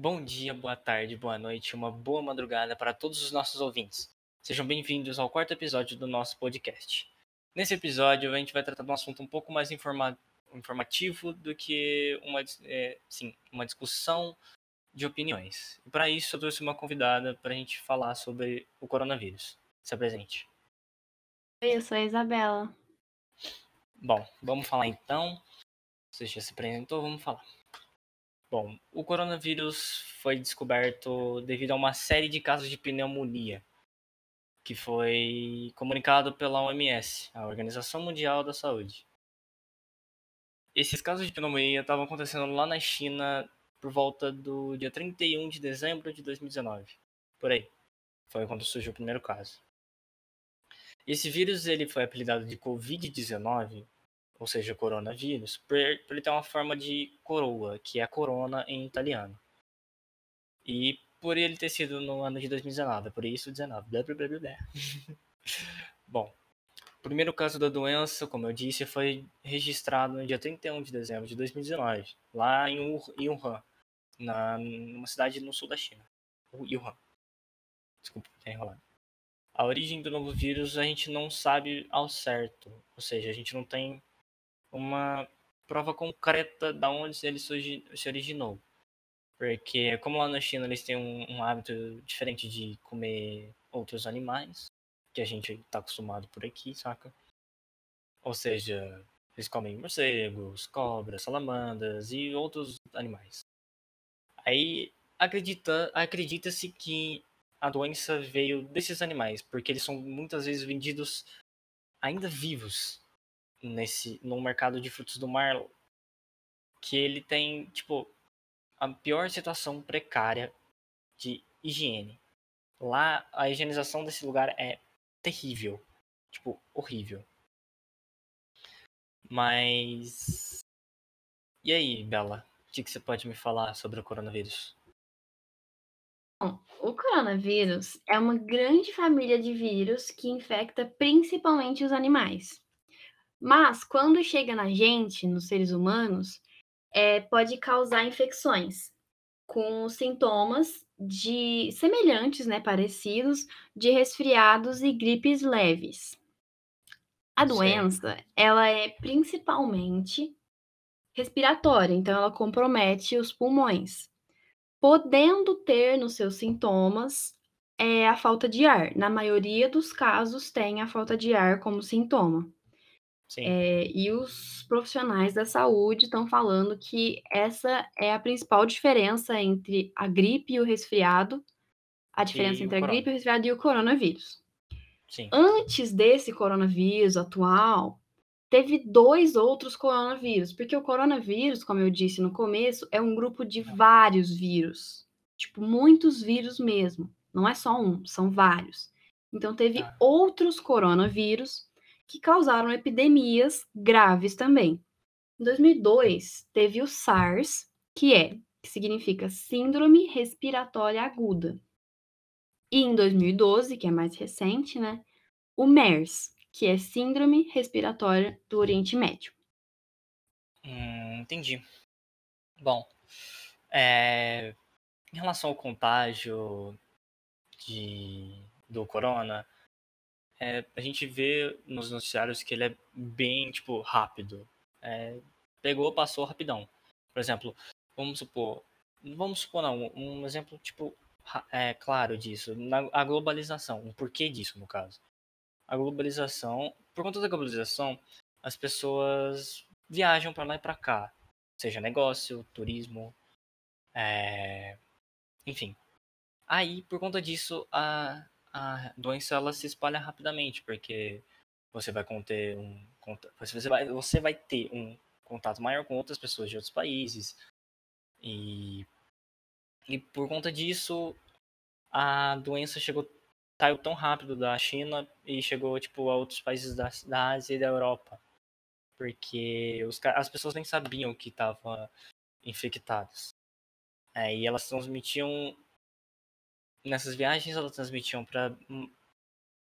Bom dia, boa tarde, boa noite, uma boa madrugada para todos os nossos ouvintes. Sejam bem-vindos ao quarto episódio do nosso podcast. Nesse episódio, a gente vai tratar de um assunto um pouco mais informa informativo do que uma, é, sim, uma discussão de opiniões. E para isso, eu trouxe uma convidada para a gente falar sobre o coronavírus. Se apresente. Oi, eu sou a Isabela. Bom, vamos falar então. Você já se apresentou, vamos falar. Bom, o coronavírus foi descoberto devido a uma série de casos de pneumonia, que foi comunicado pela OMS, a Organização Mundial da Saúde. Esses casos de pneumonia estavam acontecendo lá na China por volta do dia 31 de dezembro de 2019. Por aí. Foi quando surgiu o primeiro caso. Esse vírus ele foi apelidado de Covid-19 ou seja, coronavírus, por, ele ter uma forma de coroa, que é corona em italiano. E por ele ter sido no ano de 2019, por isso 19. Blá, blá, blá, blá. Bom, o primeiro caso da doença, como eu disse, foi registrado no dia 31 de dezembro de 2019, lá em Wuhan, na, numa cidade no sul da China. Wuhan. Desculpa, tá enrolado. A origem do novo vírus a gente não sabe ao certo, ou seja, a gente não tem uma prova concreta da onde ele se originou. Porque, como lá na China eles têm um, um, hábito diferente de comer outros animais, que a gente está acostumado por aqui, saca? Ou seja, eles comem morcegos, cobras, salamandras e outros animais. Aí acredita, acredita-se que a doença veio desses animais, porque eles são muitas vezes vendidos ainda vivos nesse no mercado de frutos do mar que ele tem, tipo, a pior situação precária de higiene. Lá a higienização desse lugar é terrível, tipo, horrível. Mas e aí, Bela? O que você pode me falar sobre o coronavírus? Bom, o coronavírus é uma grande família de vírus que infecta principalmente os animais. Mas quando chega na gente, nos seres humanos, é, pode causar infecções com sintomas de semelhantes, né, parecidos, de resfriados e gripes leves. A doença, ela é principalmente respiratória, então ela compromete os pulmões, podendo ter nos seus sintomas é, a falta de ar. Na maioria dos casos, tem a falta de ar como sintoma. É, e os profissionais da saúde estão falando que essa é a principal diferença entre a gripe e o resfriado, a diferença e entre a gripe, o resfriado e o coronavírus. Sim. Antes desse coronavírus atual, teve dois outros coronavírus, porque o coronavírus, como eu disse no começo, é um grupo de vários vírus. Tipo, muitos vírus mesmo. Não é só um, são vários. Então, teve ah. outros coronavírus que causaram epidemias graves também. Em 2002, teve o SARS, que é, que significa Síndrome Respiratória Aguda. E em 2012, que é mais recente, né, o MERS, que é Síndrome Respiratória do Oriente Médio. Hum, entendi. Bom, é, em relação ao contágio de, do corona, é, a gente vê nos noticiários que ele é bem, tipo, rápido. É, pegou, passou rapidão. Por exemplo, vamos supor, vamos supor não, um exemplo, tipo, é, claro disso, na, a globalização, o porquê disso, no caso. A globalização, por conta da globalização, as pessoas viajam para lá e para cá, seja negócio, turismo, é... enfim. Aí, por conta disso, a, a doença ela se espalha rapidamente, porque você vai conter um você vai, você vai ter um contato maior com outras pessoas de outros países. E e por conta disso a doença chegou saiu tão rápido da China e chegou tipo a outros países da, da Ásia e da Europa. Porque os, as pessoas nem sabiam que estavam infectadas. É, e elas transmitiam nessas viagens elas transmitiam para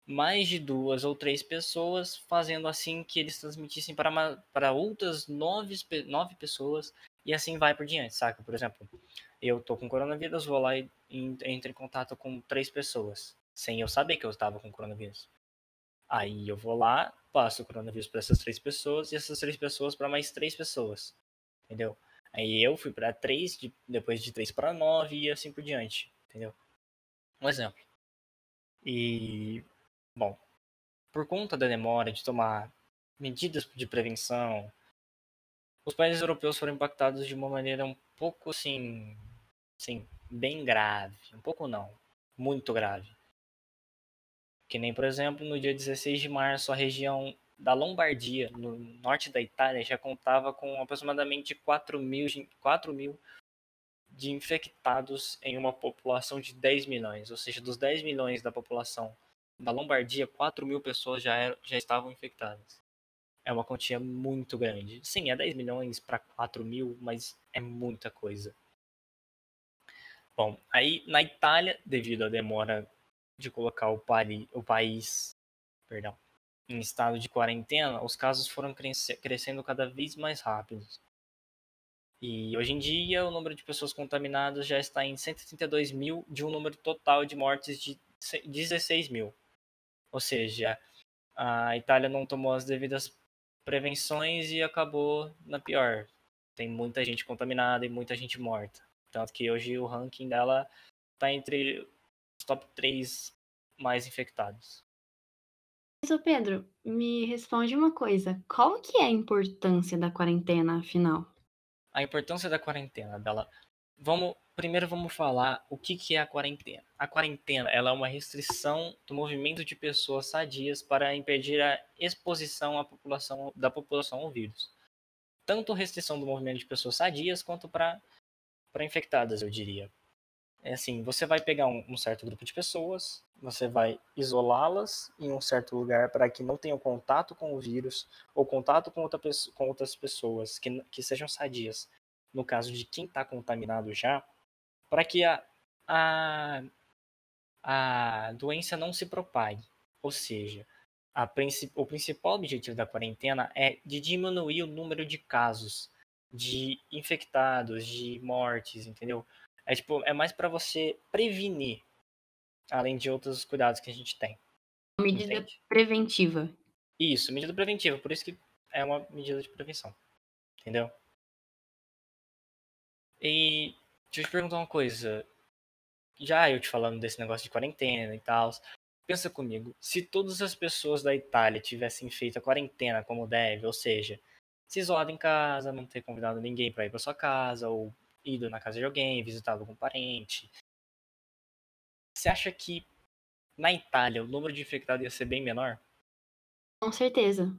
mais de duas ou três pessoas, fazendo assim que eles transmitissem para, para outras nove, nove pessoas e assim vai por diante, saca? Por exemplo, eu tô com coronavírus, vou lá e entro em contato com três pessoas, sem eu saber que eu estava com coronavírus. Aí eu vou lá, passo o coronavírus para essas três pessoas e essas três pessoas para mais três pessoas, entendeu? Aí eu fui para três, de, depois de três para nove e assim por diante, entendeu? Um exemplo. E, bom, por conta da demora de tomar medidas de prevenção, os países europeus foram impactados de uma maneira um pouco assim, assim, bem grave. Um pouco não, muito grave. Que nem, por exemplo, no dia 16 de março, a região da Lombardia, no norte da Itália, já contava com aproximadamente 4 mil, 4 mil de infectados em uma população de 10 milhões. Ou seja, dos 10 milhões da população da Lombardia, 4 mil pessoas já, eram, já estavam infectadas é uma quantia muito grande. Sim, é 10 milhões para 4 mil, mas é muita coisa. Bom, aí na Itália, devido à demora de colocar o, pari, o país perdão, em estado de quarentena, os casos foram crescendo cada vez mais rápidos. E hoje em dia, o número de pessoas contaminadas já está em 132 mil, de um número total de mortes de 16 mil. Ou seja, a Itália não tomou as devidas prevenções e acabou na pior. Tem muita gente contaminada e muita gente morta. Tanto que hoje o ranking dela está entre os top 3 mais infectados. Mas, Pedro, me responde uma coisa. Qual que é a importância da quarentena, afinal? A importância da quarentena, dela. Vamos primeiro vamos falar o que, que é a quarentena. A quarentena ela é uma restrição do movimento de pessoas sadias para impedir a exposição à população, da população ao vírus. Tanto restrição do movimento de pessoas sadias quanto para infectadas, eu diria. É assim, você vai pegar um, um certo grupo de pessoas, você vai isolá-las em um certo lugar para que não tenham contato com o vírus ou contato com, outra, com outras pessoas que, que sejam sadias. No caso de quem está contaminado já, para que a, a, a doença não se propague. Ou seja, a, o principal objetivo da quarentena é de diminuir o número de casos de infectados, de mortes, entendeu? É tipo, é mais para você prevenir, além de outros cuidados que a gente tem. Medida entende? preventiva. Isso, medida preventiva, por isso que é uma medida de prevenção. Entendeu? E Deixa eu te perguntar uma coisa. Já eu te falando desse negócio de quarentena e tal. Pensa comigo, se todas as pessoas da Itália tivessem feito a quarentena como deve, ou seja, se isolado em casa, não ter convidado ninguém para ir para sua casa, ou ido na casa de alguém, visitado algum parente, você acha que na Itália o número de infectados ia ser bem menor? Com certeza.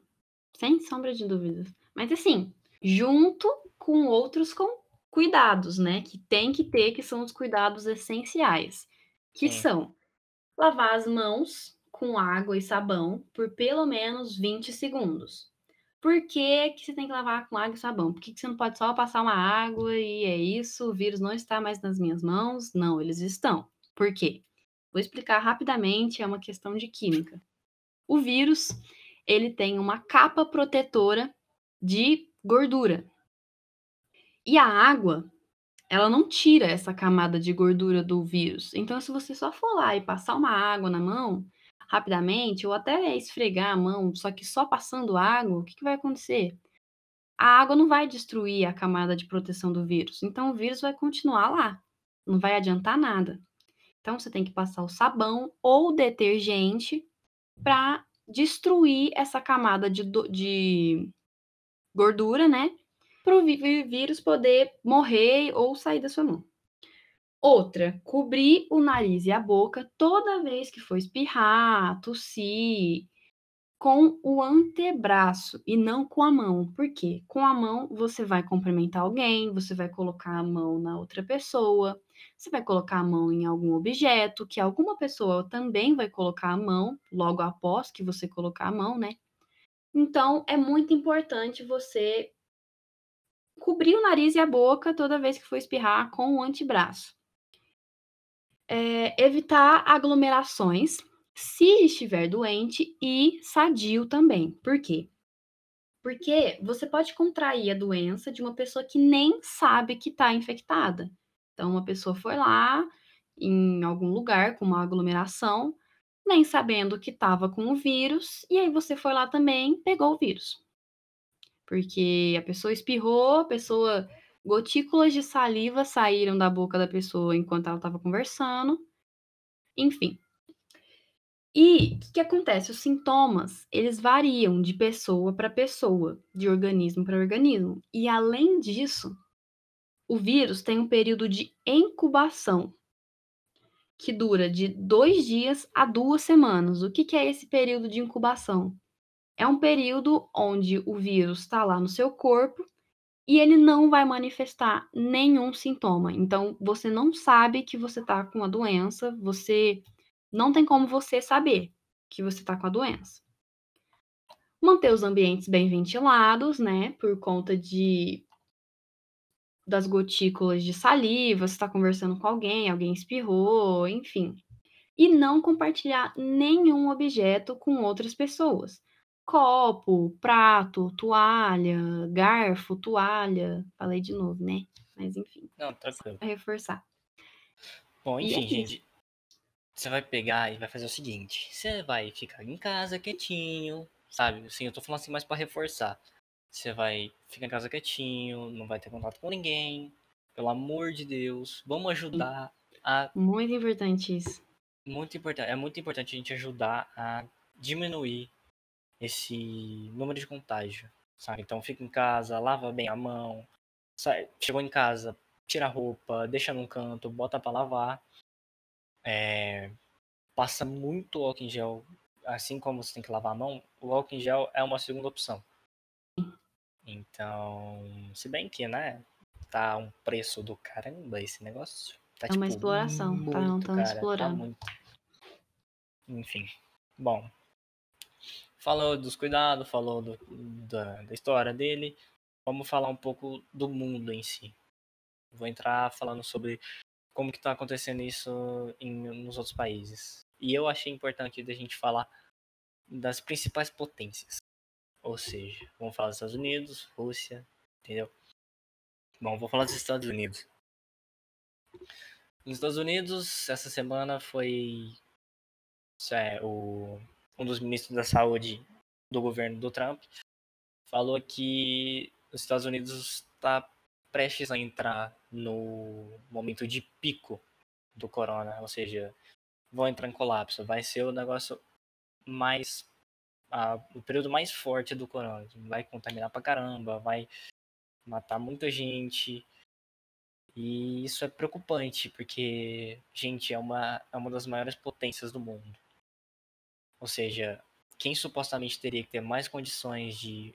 Sem sombra de dúvidas. Mas assim, junto com outros com cuidados, né, que tem que ter, que são os cuidados essenciais, que Sim. são lavar as mãos com água e sabão por pelo menos 20 segundos. Por que, que você tem que lavar com água e sabão? Por que, que você não pode só passar uma água e é isso, o vírus não está mais nas minhas mãos? Não, eles estão. Por quê? Vou explicar rapidamente, é uma questão de química. O vírus, ele tem uma capa protetora de gordura, e a água, ela não tira essa camada de gordura do vírus. Então, se você só for lá e passar uma água na mão, rapidamente, ou até esfregar a mão, só que só passando água, o que, que vai acontecer? A água não vai destruir a camada de proteção do vírus. Então, o vírus vai continuar lá. Não vai adiantar nada. Então, você tem que passar o sabão ou detergente para destruir essa camada de, de gordura, né? para o vírus poder morrer ou sair da sua mão. Outra, cobrir o nariz e a boca toda vez que for espirrar, tossir, com o antebraço e não com a mão. Por quê? Com a mão você vai cumprimentar alguém, você vai colocar a mão na outra pessoa, você vai colocar a mão em algum objeto que alguma pessoa também vai colocar a mão logo após que você colocar a mão, né? Então é muito importante você cobrir o nariz e a boca toda vez que for espirrar com o antebraço. É, evitar aglomerações, se estiver doente e sadio também. Por quê? Porque você pode contrair a doença de uma pessoa que nem sabe que está infectada. Então, uma pessoa foi lá em algum lugar com uma aglomeração, nem sabendo que estava com o vírus, e aí você foi lá também, pegou o vírus. Porque a pessoa espirrou, a pessoa gotículas de saliva saíram da boca da pessoa enquanto ela estava conversando. Enfim. E o que, que, acontece? Os sintomas, eles variam de pessoa para pessoa, de organismo para organismo. E além disso, o vírus tem um período de incubação, que dura de dois dias a duas semanas. O que, que é esse período de incubação? É um período onde o vírus está lá no seu corpo e ele não vai manifestar nenhum sintoma. Então, você não sabe que você está com a doença, você não tem como você saber que você está com a doença. Manter os ambientes bem ventilados, né? Por conta de das gotículas de saliva, você está conversando com alguém, alguém espirrou, enfim. E não compartilhar nenhum objeto com outras pessoas. Copo, prato, toalha, garfo, toalha. Falei de novo, né? Mas enfim. Não, tranquilo. Pra reforçar. Bom, enfim, é gente. Você vai pegar e vai fazer o seguinte: você vai ficar em casa quietinho, sabe? Assim, eu tô falando assim mais para reforçar. Você vai ficar em casa quietinho, não vai ter contato com ninguém. Pelo amor de Deus, vamos ajudar a. Muito importante isso. Muito importante. É muito importante a gente ajudar a diminuir esse número de contágio, sabe? Então fica em casa, lava bem a mão, sai, chegou em casa, tira a roupa, deixa num canto, bota para lavar. É, passa muito álcool em gel, assim como você tem que lavar a mão, o álcool em gel é uma segunda opção. Então, se bem que, né, tá um preço do caramba esse negócio. Tá, é uma tipo, exploração, muito, tá, não tá explorando. Tá muito. Enfim, bom. Falou dos cuidados, falou do, da, da história dele. Vamos falar um pouco do mundo em si. Vou entrar falando sobre como que tá acontecendo isso em, nos outros países. E eu achei importante a gente falar das principais potências. Ou seja, vamos falar dos Estados Unidos, Rússia, entendeu? Bom, vou falar dos Estados Unidos. Nos Estados Unidos, essa semana foi é, o, um dos ministros da saúde do governo do Trump falou que os Estados Unidos está prestes a entrar no momento de pico do corona, ou seja, vão entrar em colapso. Vai ser o negócio mais a, o período mais forte do corona. Vai contaminar pra caramba, vai matar muita gente. E isso é preocupante, porque, gente, é uma, é uma das maiores potências do mundo. Ou seja, quem supostamente teria que ter mais condições de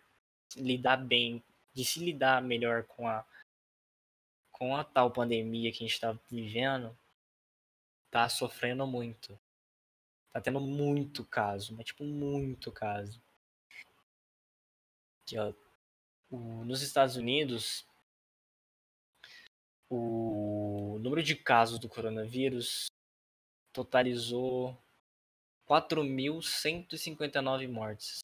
lidar bem, de se lidar melhor com a com a tal pandemia que a gente está vivendo, tá sofrendo muito. Tá tendo muito caso, mas tipo, muito caso. Aqui, ó. O, nos Estados Unidos, o número de casos do coronavírus totalizou 4.159 mortes.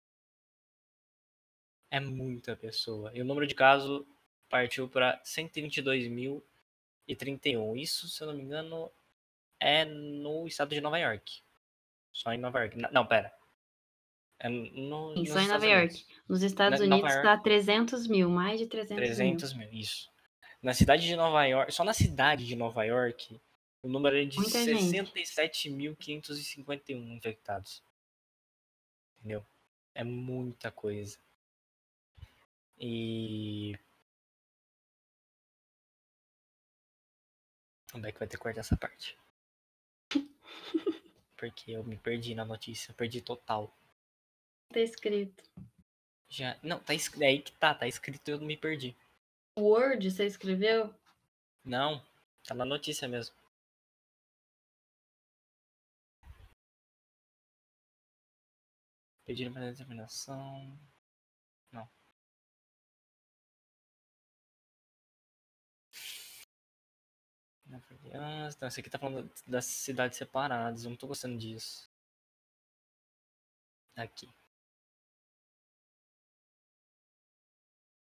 É muita pessoa. E o número de casos partiu para 122.031. Isso, se eu não me engano, é no estado de Nova York. Só em Nova York. Não, pera. É no, Sim, só em Nova York. Nos Estados Na, Unidos está 300 mil, mais de 300, 300 mil. mil. Isso. Na cidade de Nova York, só na cidade de Nova York, o número é de 67.551 infectados. Entendeu? É muita coisa. E. Como é que vai ter que cortar essa parte? porque eu me perdi na notícia, perdi total. Tá escrito. Já, não, tá escrito, é aí que tá, tá escrito e eu me perdi. Word, você escreveu? Não, tá na notícia mesmo. Pedir para determinação. Não. Então, esse aqui tá falando das cidades separadas. Eu não tô gostando disso. Aqui.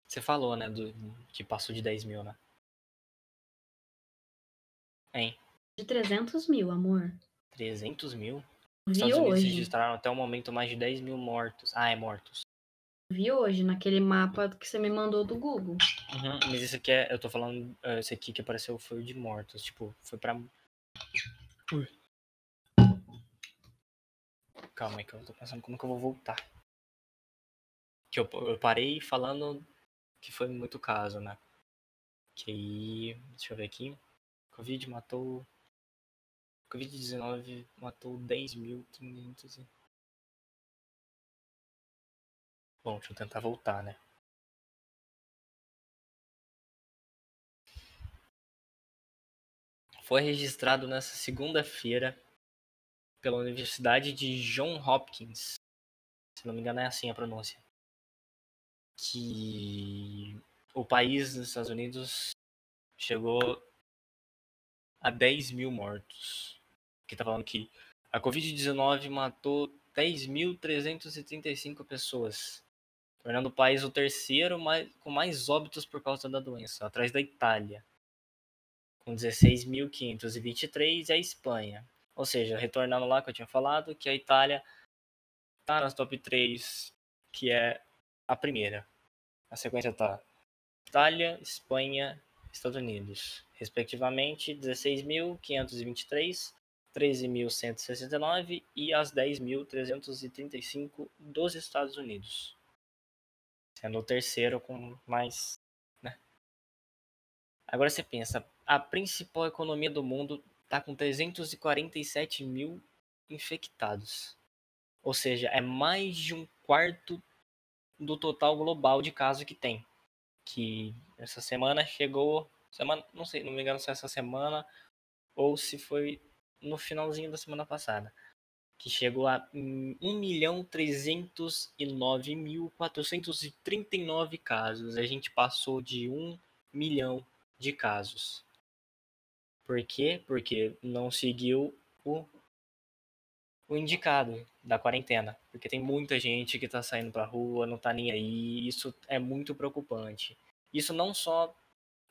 Você falou, né, do, que passou de 10 mil, né? Hein? De 300 mil, amor. 300 mil? Vi Estados Unidos hoje. registraram até o momento mais de 10 mil mortos. Ah, é mortos. Vi hoje, naquele mapa que você me mandou do Google. Uhum, mas esse aqui é. Eu tô falando. eh, Esse aqui que apareceu foi o de mortos. Tipo, foi pra. Ui. Calma aí que eu tô pensando como que eu vou voltar. Que eu, eu parei falando que foi muito caso, né? Que aí. Deixa eu ver aqui. Covid matou. Covid-19 matou 10.500. e- Bom, deixa eu tentar voltar, né? Foi registrado nessa segunda-feira pela Universidade de John Hopkins. Se não me engano, é assim a pronúncia. Que o país dos Estados Unidos chegou a 10 mil mortos. Que tá falando que a Covid-19 matou 10.335 pessoas, tornando o país o terceiro mais, com mais óbitos por causa da doença, atrás da Itália, com 16.523, e a Espanha. Ou seja, retornando lá que eu tinha falado, que a Itália tá nas top 3, que é a primeira. A sequência tá Itália, Espanha, Estados Unidos, respectivamente 16.523, 13.169 e as 10.335 dos Estados Unidos. Sendo o terceiro com mais. Né? Agora você pensa, a principal economia do mundo está com 347 mil infectados. Ou seja, é mais de um quarto do total global de casos que tem. Que essa semana chegou. Semana, não sei, não me engano se é essa semana ou se foi no finalzinho da semana passada. Que chegou a 1.309.439 casos. A gente passou de 1 milhão de casos. Por quê? Porque não seguiu o, o indicado da quarentena. Porque tem muita gente que tá saindo pra rua, não tá nem aí. Isso é muito preocupante. Isso não só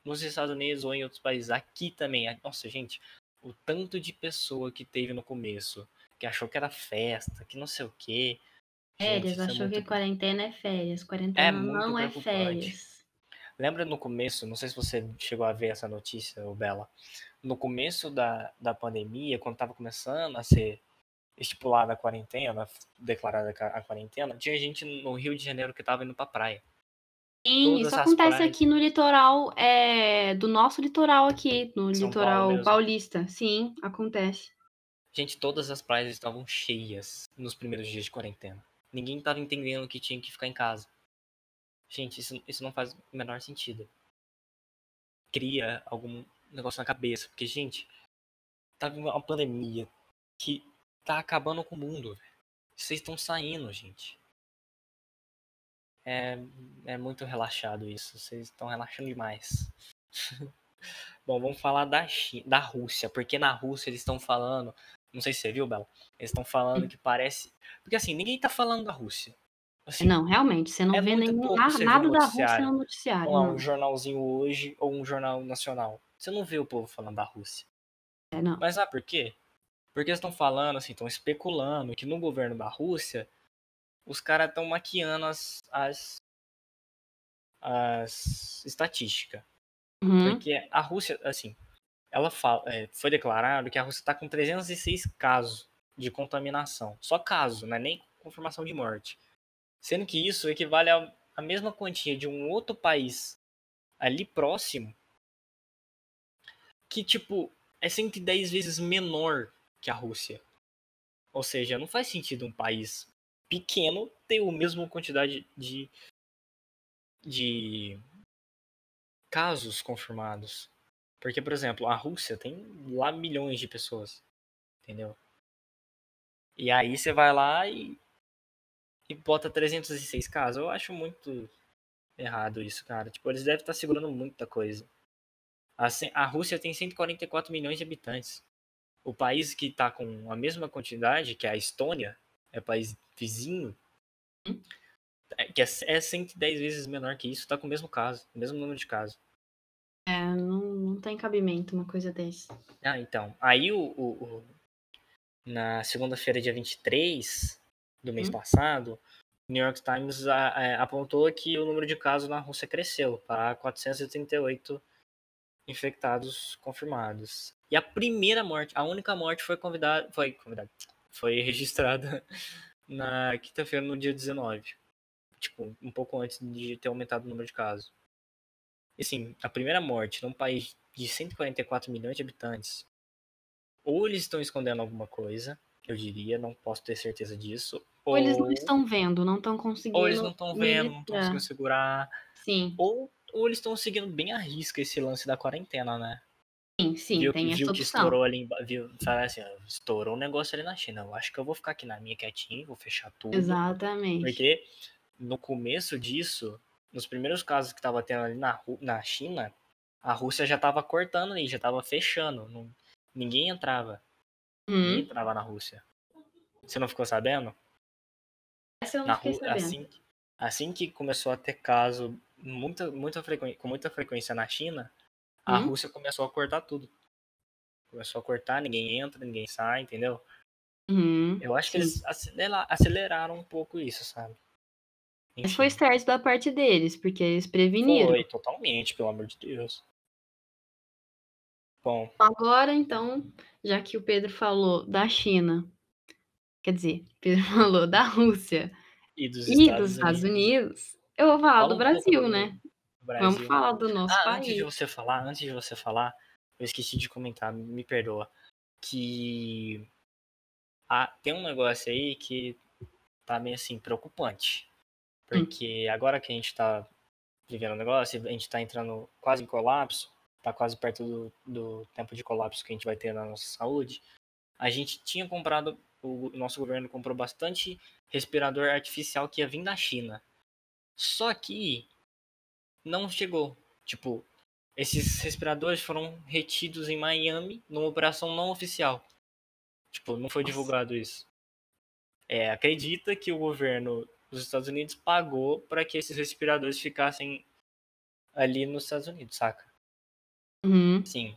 nos Estados Unidos ou em outros países, aqui também. Nossa, gente, o tanto de pessoa que teve no começo, que achou que era festa, que não sei o quê. Gente, Férias, é achou muito- que quarentena é férias. Quarentena muito não é férias. Lembra no começo, não sei se você chegou a ver essa notícia, Bela, no começo da, da pandemia, quando tava começando a ser estipulada a quarentena, declarada a quarentena, tinha gente no Rio de Janeiro que tava indo pra praia. Sim, isso acontece praias. aqui no litoral, é, do nosso litoral aqui, no São litoral paulista. Sim, acontece. Gente, todas as praias estavam cheias nos primeiros dias de quarentena. Ninguém tava entendendo que tinha que ficar em casa. Gente, isso, isso não faz o menor sentido. Cria algum negócio na cabeça. Porque, gente, tá vindo uma pandemia que tá acabando com o mundo. Vocês estão saindo, gente. É, é muito relaxado isso. Vocês estão relaxando demais. Bom, vamos falar da, Chi- da Rússia. Porque na Rússia eles estão falando. Não sei se você viu, Bela. Eles estão falando que parece. Porque assim, ninguém tá falando da Rússia. Assim, Não, realmente, você não É vê nenhum, nada da Rússia no noticiário. não. um jornalzinho hoje ou um jornal nacional. Você não vê o povo falando da Rússia. É, não. Mas sabe por quê? Porque eles estão falando, assim, estão especulando que no governo da Rússia os caras estão maquiando as, as, as estatísticas. Uhum. Porque a Rússia, assim, ela fala, é, foi declarado que a Rússia está com 306 casos de contaminação. Só caso, não é nem confirmação de morte. Sendo que isso equivale a, a mesma quantia de um outro país ali próximo que, tipo, é 110 vezes menor que a Rússia. Ou seja, não faz sentido um país pequeno ter a mesma quantidade de, de casos confirmados. Porque, por exemplo, a Rússia tem lá milhões de pessoas. Entendeu? E aí você vai lá e, e bota 306 casos. Eu acho muito errado isso, cara. Tipo, eles devem estar segurando muita coisa. A, a Rússia tem 144 milhões de habitantes. O país que tá com a mesma quantidade, que é a Estônia, é país vizinho, Hum. é, que é, é 110 vezes menor que isso, tá com o mesmo caso, o mesmo número de casos. É, não, não tem cabimento uma coisa dessa. Ah, então. Aí o, o- o- na segunda-feira, dia 23 do mês Hum. passado, o New York Times a- a- apontou que o número de casos na Rússia cresceu para 438 infectados confirmados. E a primeira morte, a única morte foi convidada, foi convidada, foi registrada na quinta-feira, no dia 19. Tipo, um pouco antes de ter aumentado o número de casos. E assim, a primeira morte num país de 144 milhões de habitantes, ou eles estão escondendo alguma coisa, eu diria, não posso ter certeza disso, Ou ou, eles não estão vendo, não estão conseguindo. ou eles não estão vendo, não estão ministrar. conseguindo segurar, Sim, ou, ou eles estão seguindo bem a risca esse lance da quarentena, né? Sim, sim, viu, tem que- essa viu que opção. estourou ali, viu, sabe assim, ó, estourou um negócio ali na China. Eu acho que eu vou ficar aqui na minha quietinho, vou fechar tudo. Exatamente. Porque no começo disso, nos primeiros casos que tava tendo ali na, na China, a Rússia já tava cortando ali, já tava fechando. não- ninguém entrava. Ninguém Hum, entrava na Rússia. Você não ficou sabendo? essa eu não Na fiquei Ru- sabendo. assim, assim que começou a ter caso muita, muita com muita frequência na China, a Hum? Rússia começou a cortar tudo. Começou a cortar, ninguém entra, ninguém sai, entendeu? Uhum, Eu acho que sim. eles acelera- aceleraram um pouco isso, sabe? Mas foi certo da parte deles, porque eles preveniram. foi totalmente, pelo amor de Deus. Bom, Agora, então, já que o Pedro falou da China, quer dizer, Pedro falou da Rússia e dos e Estados dos Estados Unidos. Unidos, eu vou falar Fala do um Brasil, do- né? Brasil. Vamos falar do nosso Ah, antes de país. você falar, antes de você falar, eu esqueci de comentar, me perdoa, que ah, tem um negócio aí que tá meio assim preocupante. Hum. Porque agora que a gente tá vivendo o negócio, a gente tá entrando quase em colapso, tá quase perto do, do tempo de colapso que a gente vai ter na nossa saúde. A gente tinha comprado, o nosso governo comprou bastante respirador artificial que ia vir da China. Só que não chegou. Tipo, esses respiradores foram retidos em Miami numa operação não oficial. Tipo, não foi Nossa. divulgado isso. É, acredita que o governo dos Estados Unidos pagou para que esses respiradores ficassem ali nos Estados Unidos, saca? Uhum. Sim.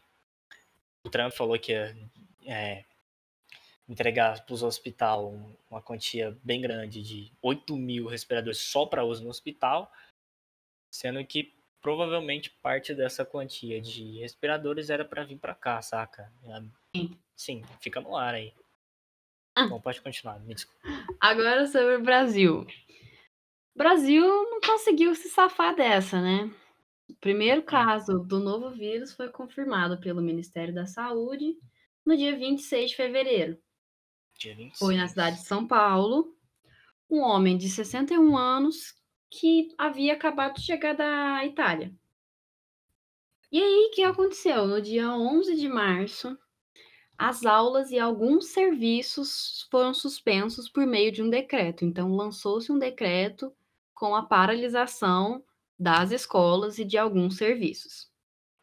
O Trump falou que ia é, entregar para os hospital um- uma quantia bem grande de 8 mil respiradores só para uso no hospital, sendo que provavelmente parte dessa quantia de respiradores era para vir para cá, saca? É, Sim. Sim, fica no ar aí. Ah. Bom, pode continuar, me desculpa. Agora sobre o Brasil. O Brasil não conseguiu se safar dessa, né? O primeiro caso do novo vírus foi confirmado pelo Ministério da Saúde no dia 26 de fevereiro. Dia 26. Foi na cidade de São Paulo. Um homem de 61 anos que havia acabado de chegar da Itália. E aí, o que aconteceu? No dia 11 de março, as aulas e alguns serviços foram suspensos por meio de um decreto. Então, lançou-se um decreto com a paralisação das escolas e de alguns serviços.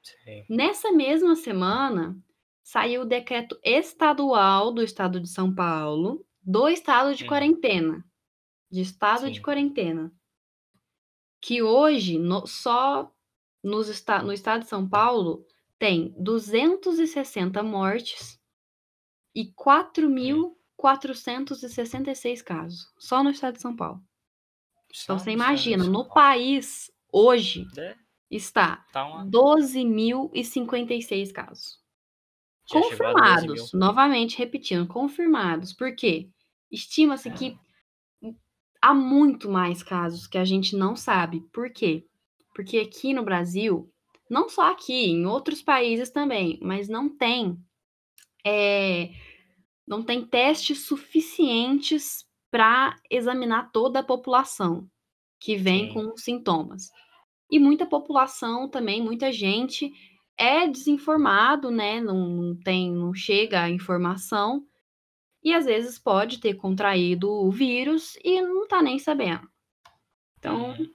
Sim. Nessa mesma semana, saiu o decreto estadual do estado de São Paulo, do estado de Hum. quarentena. De estado de Sim. quarentena. Que hoje, no- só nos esta- no estado de São Paulo, tem 260 mortes e 4.466 casos. Só no estado de São Paulo. Então, Só você estado de imagina, no país, hoje, É, está Tá uma... 12.056 casos. Já chegou a 12 mil. Confirmados, novamente repetindo, confirmados. Por quê? Estima-se que há muito mais casos que a gente não sabe. Por quê? Porque aqui no Brasil, não só aqui, em outros países também, mas não tem, é, não tem testes suficientes para examinar toda a população que vem Sim. com sintomas. E muita população também, muita gente é desinformado, né? Não, não tem, não chega a informação e às vezes pode ter contraído o vírus e não tá nem sabendo. Então, Uhum.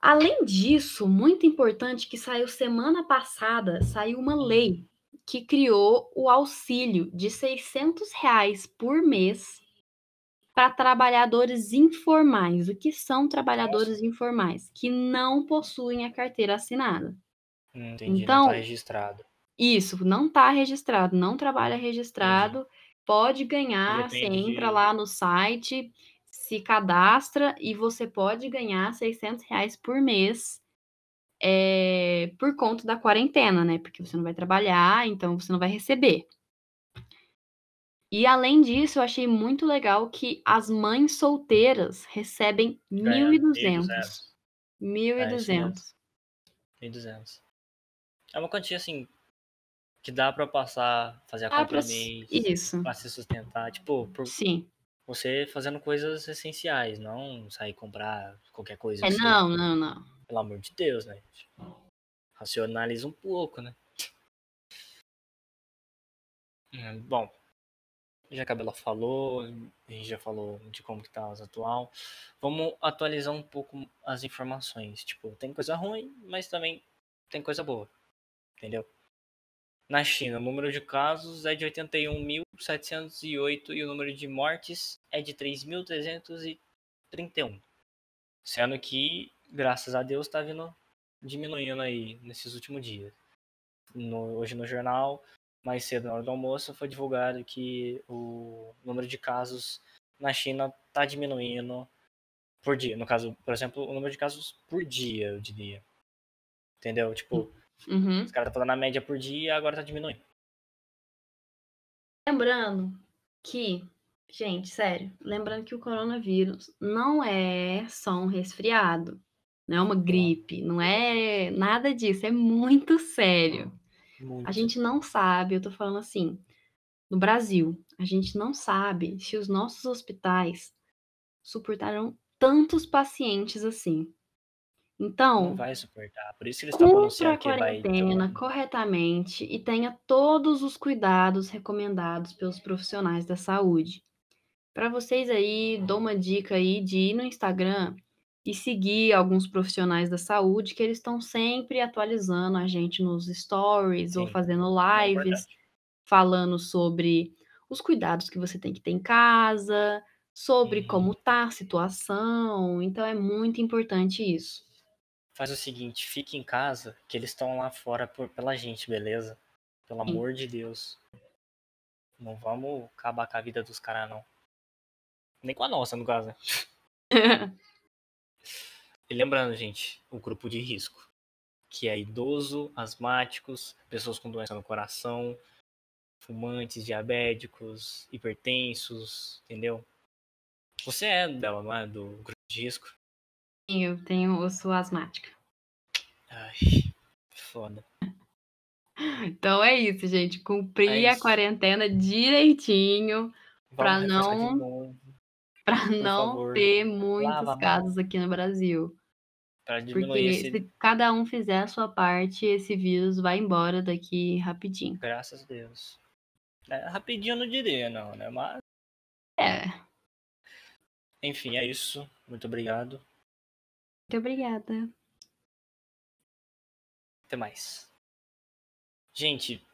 além disso, muito importante que saiu semana passada, saiu uma lei que criou o auxílio de 600 reais por mês para trabalhadores informais. O que são trabalhadores informais? Que não possuem a carteira assinada. Hum, entendi, então, não está registrado. Isso, não está registrado, não trabalha registrado, entendi. Pode ganhar, você entra lá no site, se cadastra e você pode ganhar 600 reais por mês é, por conta da quarentena, né? Porque você não vai trabalhar, então você não vai receber. E além disso, eu achei muito legal que as mães solteiras recebem 1.200. 1.200. 1.200. É uma quantia assim que dá para passar, fazer a ah, compra pra... mês, isso. para se sustentar, tipo, por... Sim. Você fazendo coisas essenciais, não sair comprar qualquer coisa. É, assim. não, não, não. Pelo amor de Deus, né? Racionaliza um pouco, né? Hum, bom, já que a Bela falou, a gente já falou de como que tá as atual. Vamos atualizar um pouco as informações. Tipo, tem coisa ruim, mas também tem coisa boa. Entendeu? Na China, o número de casos é de 81.708 e o número de mortes é de 3.331. Sendo que, graças a Deus, está vindo diminuindo aí nesses últimos dias. No, hoje no jornal, mais cedo na hora do almoço, foi divulgado que o número de casos na China está diminuindo por dia. No caso, por exemplo, o número de casos por dia, eu diria. Entendeu? Tipo, uhum. os caras estão falando a média por dia agora está diminuindo. Lembrando que, gente, sério, lembrando que o coronavírus não é só um resfriado, não é uma gripe, não é nada disso, é muito sério. Muito. A gente não sabe, eu tô falando assim, no Brasil, a gente não sabe se os nossos hospitais suportaram tantos pacientes assim. Então, não vai suportar. Por isso que eles estão cumpra a quarentena vai... corretamente e tenha todos os cuidados recomendados pelos profissionais da saúde. Para vocês aí, dou uma dica aí de ir no Instagram e seguir alguns profissionais da saúde que eles estão sempre atualizando a gente nos stories Sim, ou fazendo é lives, é falando sobre os cuidados que você tem que ter em casa, sobre uhum. como tá a situação. Então é muito importante isso. Faz o seguinte, fique em casa, que eles estão lá fora por, pela gente, beleza? Pelo Sim. amor de Deus. Não vamos acabar com a vida dos caras, não. Nem com a nossa, no caso. Né? E lembrando, gente, o grupo de risco, que é idoso, asmáticos, pessoas com doença no coração, fumantes, diabéticos, hipertensos, entendeu? Você é dela, não é? Do grupo de risco? Eu tenho, eu sou asmática. Ai, foda. Então é isso, gente. Cumprir é a quarentena direitinho para não para não favor. ter muitos Lava casos aqui no Brasil. Porque esse... se cada um fizer a sua parte, esse vírus vai embora daqui rapidinho. Graças a Deus. É, rapidinho eu não diria, não, né? Mas. É. Enfim, é isso. Muito obrigado. Muito obrigada. Até mais. Gente,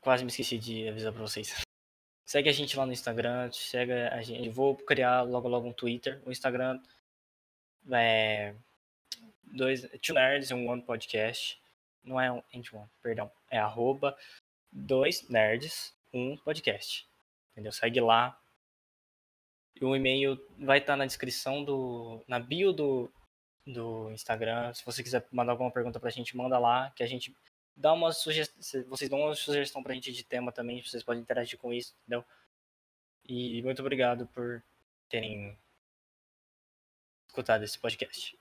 quase me esqueci de avisar pra vocês. Segue a gente lá no Instagram, segue a gente. Vou criar logo logo um Twitter. O Instagram é dois, Two Nerds and One Podcast. Não é um and one, perdão. É arroba dois nerds, um podcast. Entendeu? Segue lá. E o e-mail vai estar na descrição do. na bio do, do Instagram. Se você quiser mandar alguma pergunta pra gente, manda lá, que a gente dá uma sugestão, vocês dão uma sugestão pra gente de tema também, vocês podem interagir com isso, entendeu? E muito obrigado por terem escutado esse podcast.